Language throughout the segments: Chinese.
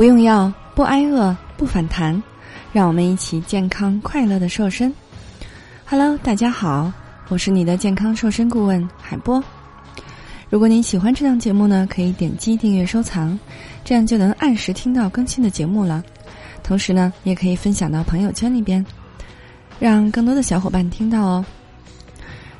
不用药，不挨饿，不反弹，让我们一起健康快乐的瘦身。Hello，大家好，我是你的健康瘦身顾问海波。如果您喜欢这档节目呢，可以点击订阅收藏，这样就能按时听到更新的节目了。同时呢，也可以分享到朋友圈里边，让更多的小伙伴听到哦。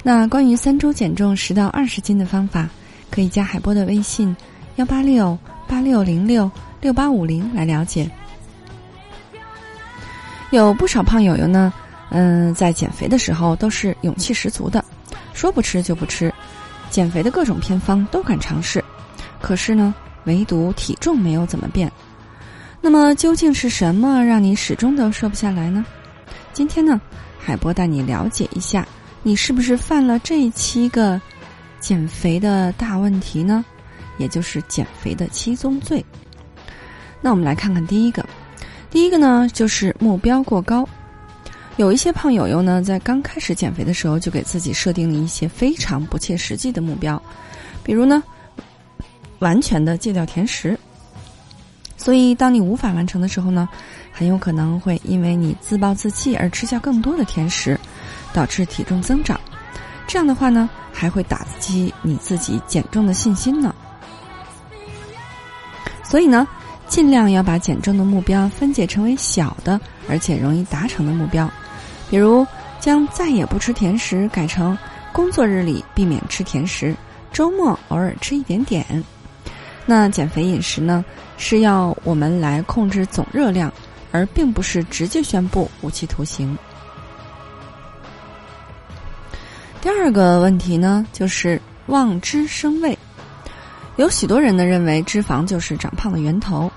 那关于三周减重十到二十斤的方法，可以加海波的微信幺八六八六零六六八五零来了解。有不少胖友友呢，嗯，在减肥的时候都是勇气十足的，说不吃就不吃，减肥的各种偏方都敢尝试，可是呢，唯独体重没有怎么变。那么究竟是什么让你始终都瘦不下来呢？今天呢，海波带你了解一下。你是不是犯了这七个减肥的大问题呢？也就是减肥的七宗罪。那我们来看看第一个，第一个呢就是目标过高。有一些胖友友呢，在刚开始减肥的时候，就给自己设定了一些非常不切实际的目标，比如呢，完全的戒掉甜食。所以，当你无法完成的时候呢，很有可能会因为你自暴自弃而吃下更多的甜食。导致体重增长，这样的话呢，还会打击你自己减重的信心呢。所以呢，尽量要把减重的目标分解成为小的而且容易达成的目标，比如将再也不吃甜食改成工作日里避免吃甜食，周末偶尔吃一点点。那减肥饮食呢，是要我们来控制总热量，而并不是直接宣布无期徒刑。第二个问题呢，就是望之生畏。有许多人呢认为脂肪就是长胖的源头，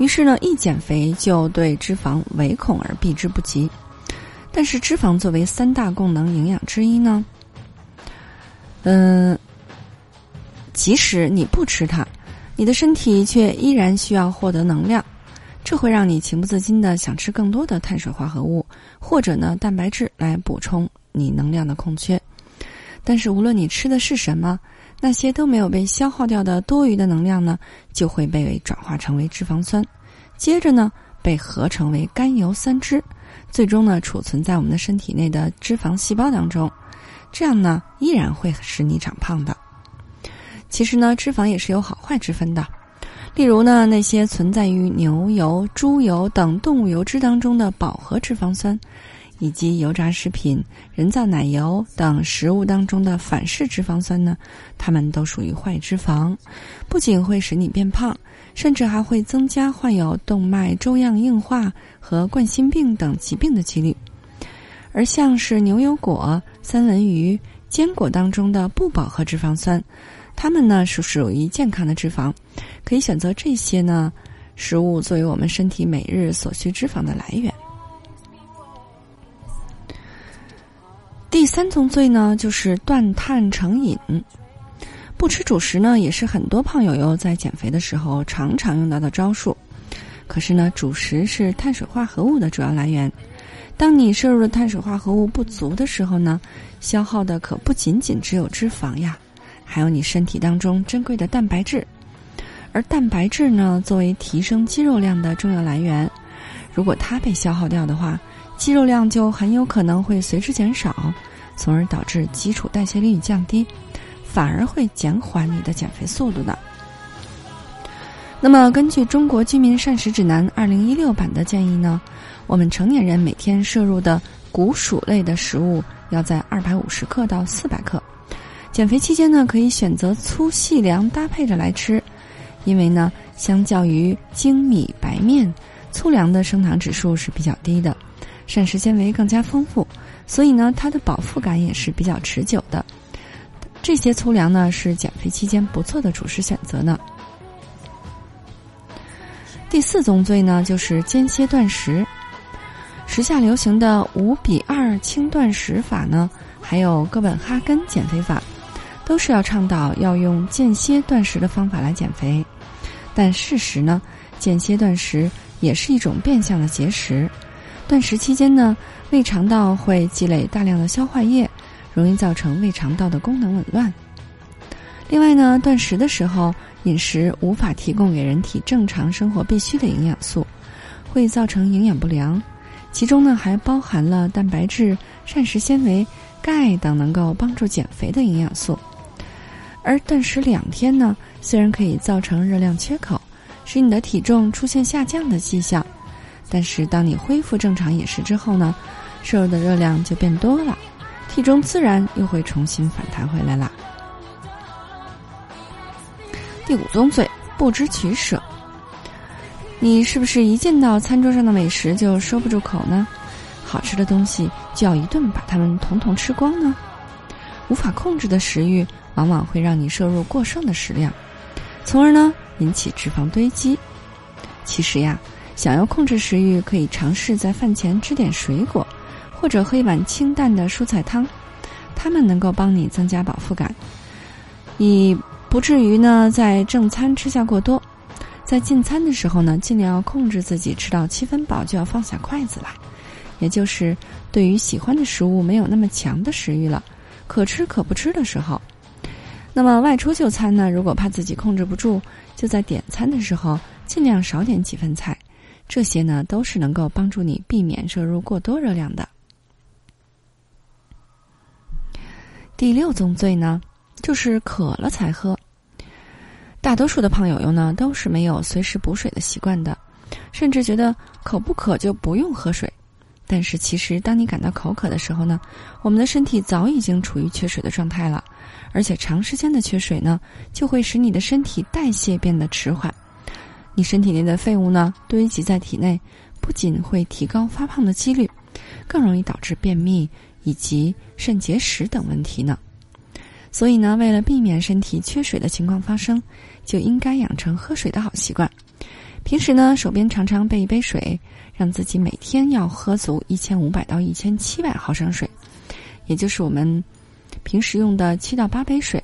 于是呢一减肥就对脂肪唯恐而避之不及。但是脂肪作为三大功能营养之一呢，嗯，即使你不吃它，你的身体却依然需要获得能量，这会让你情不自禁的想吃更多的碳水化合物或者呢蛋白质来补充你能量的空缺。但是无论你吃的是什么，那些都没有被消耗掉的多余的能量呢，就会被转化成为脂肪酸，接着呢被合成为甘油三酯，最终呢储存在我们的身体内的脂肪细胞当中，这样呢依然会使你长胖的。其实呢，脂肪也是有好坏之分的，例如呢那些存在于牛油、猪油等动物油脂当中的饱和脂肪酸。以及油炸食品、人造奶油等食物当中的反式脂肪酸呢，它们都属于坏脂肪，不仅会使你变胖，甚至还会增加患有动脉粥样硬化和冠心病等疾病的几率。而像是牛油果、三文鱼、坚果当中的不饱和脂肪酸，它们呢是属于健康的脂肪，可以选择这些呢食物作为我们身体每日所需脂肪的来源。三宗罪呢，就是断碳成瘾。不吃主食呢，也是很多胖友友在减肥的时候常常用到的招数。可是呢，主食是碳水化合物的主要来源。当你摄入的碳水化合物不足的时候呢，消耗的可不仅仅只有脂肪呀，还有你身体当中珍贵的蛋白质。而蛋白质呢，作为提升肌肉量的重要来源，如果它被消耗掉的话，肌肉量就很有可能会随之减少，从而导致基础代谢率降低，反而会减缓你的减肥速度的。那么，根据《中国居民膳食指南》二零一六版的建议呢，我们成年人每天摄入的谷薯类的食物要在二百五十克到四百克。减肥期间呢，可以选择粗细粮搭配着来吃，因为呢，相较于精米白面，粗粮的升糖指数是比较低的。膳食纤维更加丰富，所以呢，它的饱腹感也是比较持久的。这些粗粮呢，是减肥期间不错的主食选择呢。第四宗罪呢，就是间歇断食。时下流行的五比二轻断食法呢，还有哥本哈根减肥法，都是要倡导要用间歇断食的方法来减肥。但事实呢，间歇断食也是一种变相的节食。断食期间呢，胃肠道会积累大量的消化液，容易造成胃肠道的功能紊乱。另外呢，断食的时候，饮食无法提供给人体正常生活必需的营养素，会造成营养不良。其中呢，还包含了蛋白质、膳食纤维、钙等能够帮助减肥的营养素。而断食两天呢，虽然可以造成热量缺口，使你的体重出现下降的迹象，但是当你恢复正常饮食之后呢，摄入的热量就变多了，体重自然又会重新反弹回来了。第五宗罪，不知取舍。你是不是一见到餐桌上的美食就收不住口呢？好吃的东西就要一顿把它们统统吃光呢？无法控制的食欲。往往会让你摄入过剩的食量，从而呢引起脂肪堆积。其实呀，想要控制食欲，可以尝试在饭前吃点水果，或者喝一碗清淡的蔬菜汤，它们能够帮你增加饱腹感，以不至于呢在正餐吃下过多。在进餐的时候呢，尽量要控制自己吃到七分饱就要放下筷子来，也就是对于喜欢的食物没有那么强的食欲了，可吃可不吃的时候。那么外出就餐呢？如果怕自己控制不住，就在点餐的时候尽量少点几份菜，这些呢都是能够帮助你避免摄入过多热量的。第六宗罪呢，就是渴了才喝。大多数的胖友友呢都是没有随时补水的习惯的，甚至觉得口不渴就不用喝水。但是其实，当你感到口渴的时候呢，我们的身体早已经处于缺水的状态了。而且长时间的缺水呢，就会使你的身体代谢变得迟缓，你身体内的废物呢堆积在体内，不仅会提高发胖的几率，更容易导致便秘以及肾结石等问题呢。所以呢，为了避免身体缺水的情况发生，就应该养成喝水的好习惯。平时呢，手边常常备一杯水，让自己每天要喝足一千五百到一千七百毫升水，也就是我们。平时用的七到八杯水，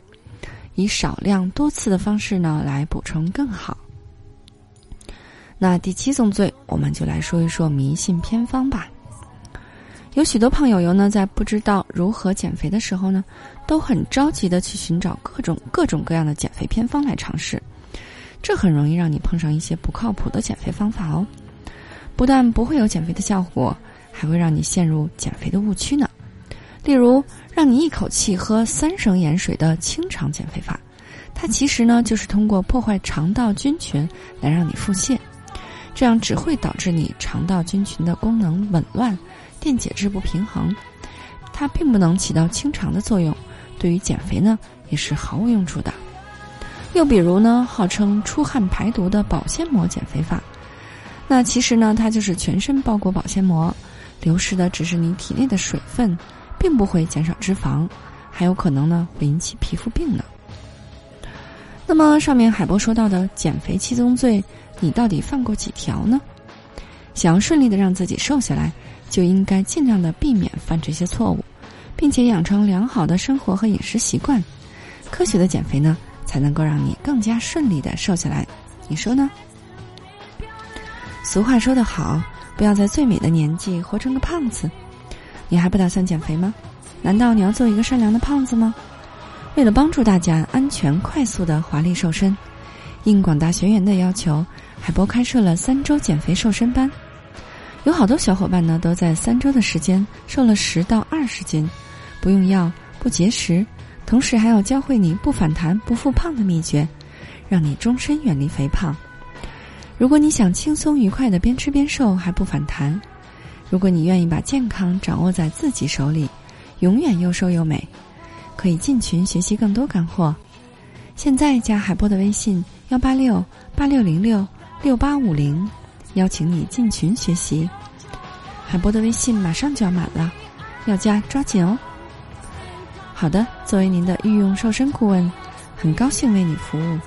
以少量多次的方式呢来补充更好。那第七宗罪，我们就来说一说迷信偏方吧。有许多胖友友呢，在不知道如何减肥的时候呢，都很着急的去寻找各种各种各样的减肥偏方来尝试，这很容易让你碰上一些不靠谱的减肥方法哦。不但不会有减肥的效果，还会让你陷入减肥的误区呢。例如，让你一口气喝三升盐水的清肠减肥法，它其实呢就是通过破坏肠道菌群来让你腹泻，这样只会导致你肠道菌群的功能紊乱，电解质不平衡，它并不能起到清肠的作用，对于减肥呢也是毫无用处的。又比如呢，号称出汗排毒的保鲜膜减肥法，那其实呢它就是全身包裹保鲜膜，流失的只是你体内的水分。并不会减少脂肪，还有可能呢会引起皮肤病呢。那么上面海波说到的减肥七宗罪，你到底犯过几条呢？想要顺利的让自己瘦下来，就应该尽量的避免犯这些错误，并且养成良好的生活和饮食习惯。科学的减肥呢，才能够让你更加顺利的瘦下来。你说呢？俗话说得好，不要在最美的年纪活成个胖子。你还不打算减肥吗？难道你要做一个善良的胖子吗？为了帮助大家安全快速的华丽瘦身，应广大学员的要求，海波开设了三周减肥瘦身班。有好多小伙伴呢，都在三周的时间瘦了十到二十斤，不用药，不节食，同时还要教会你不反弹、不复胖的秘诀，让你终身远离肥胖。如果你想轻松愉快的边吃边瘦还不反弹。如果你愿意把健康掌握在自己手里，永远又瘦又美，可以进群学习更多干货。现在加海波的微信幺八六八六零六六八五零，邀请你进群学习。海波的微信马上就要满了，要加抓紧哦。好的，作为您的御用瘦身顾问，很高兴为你服务。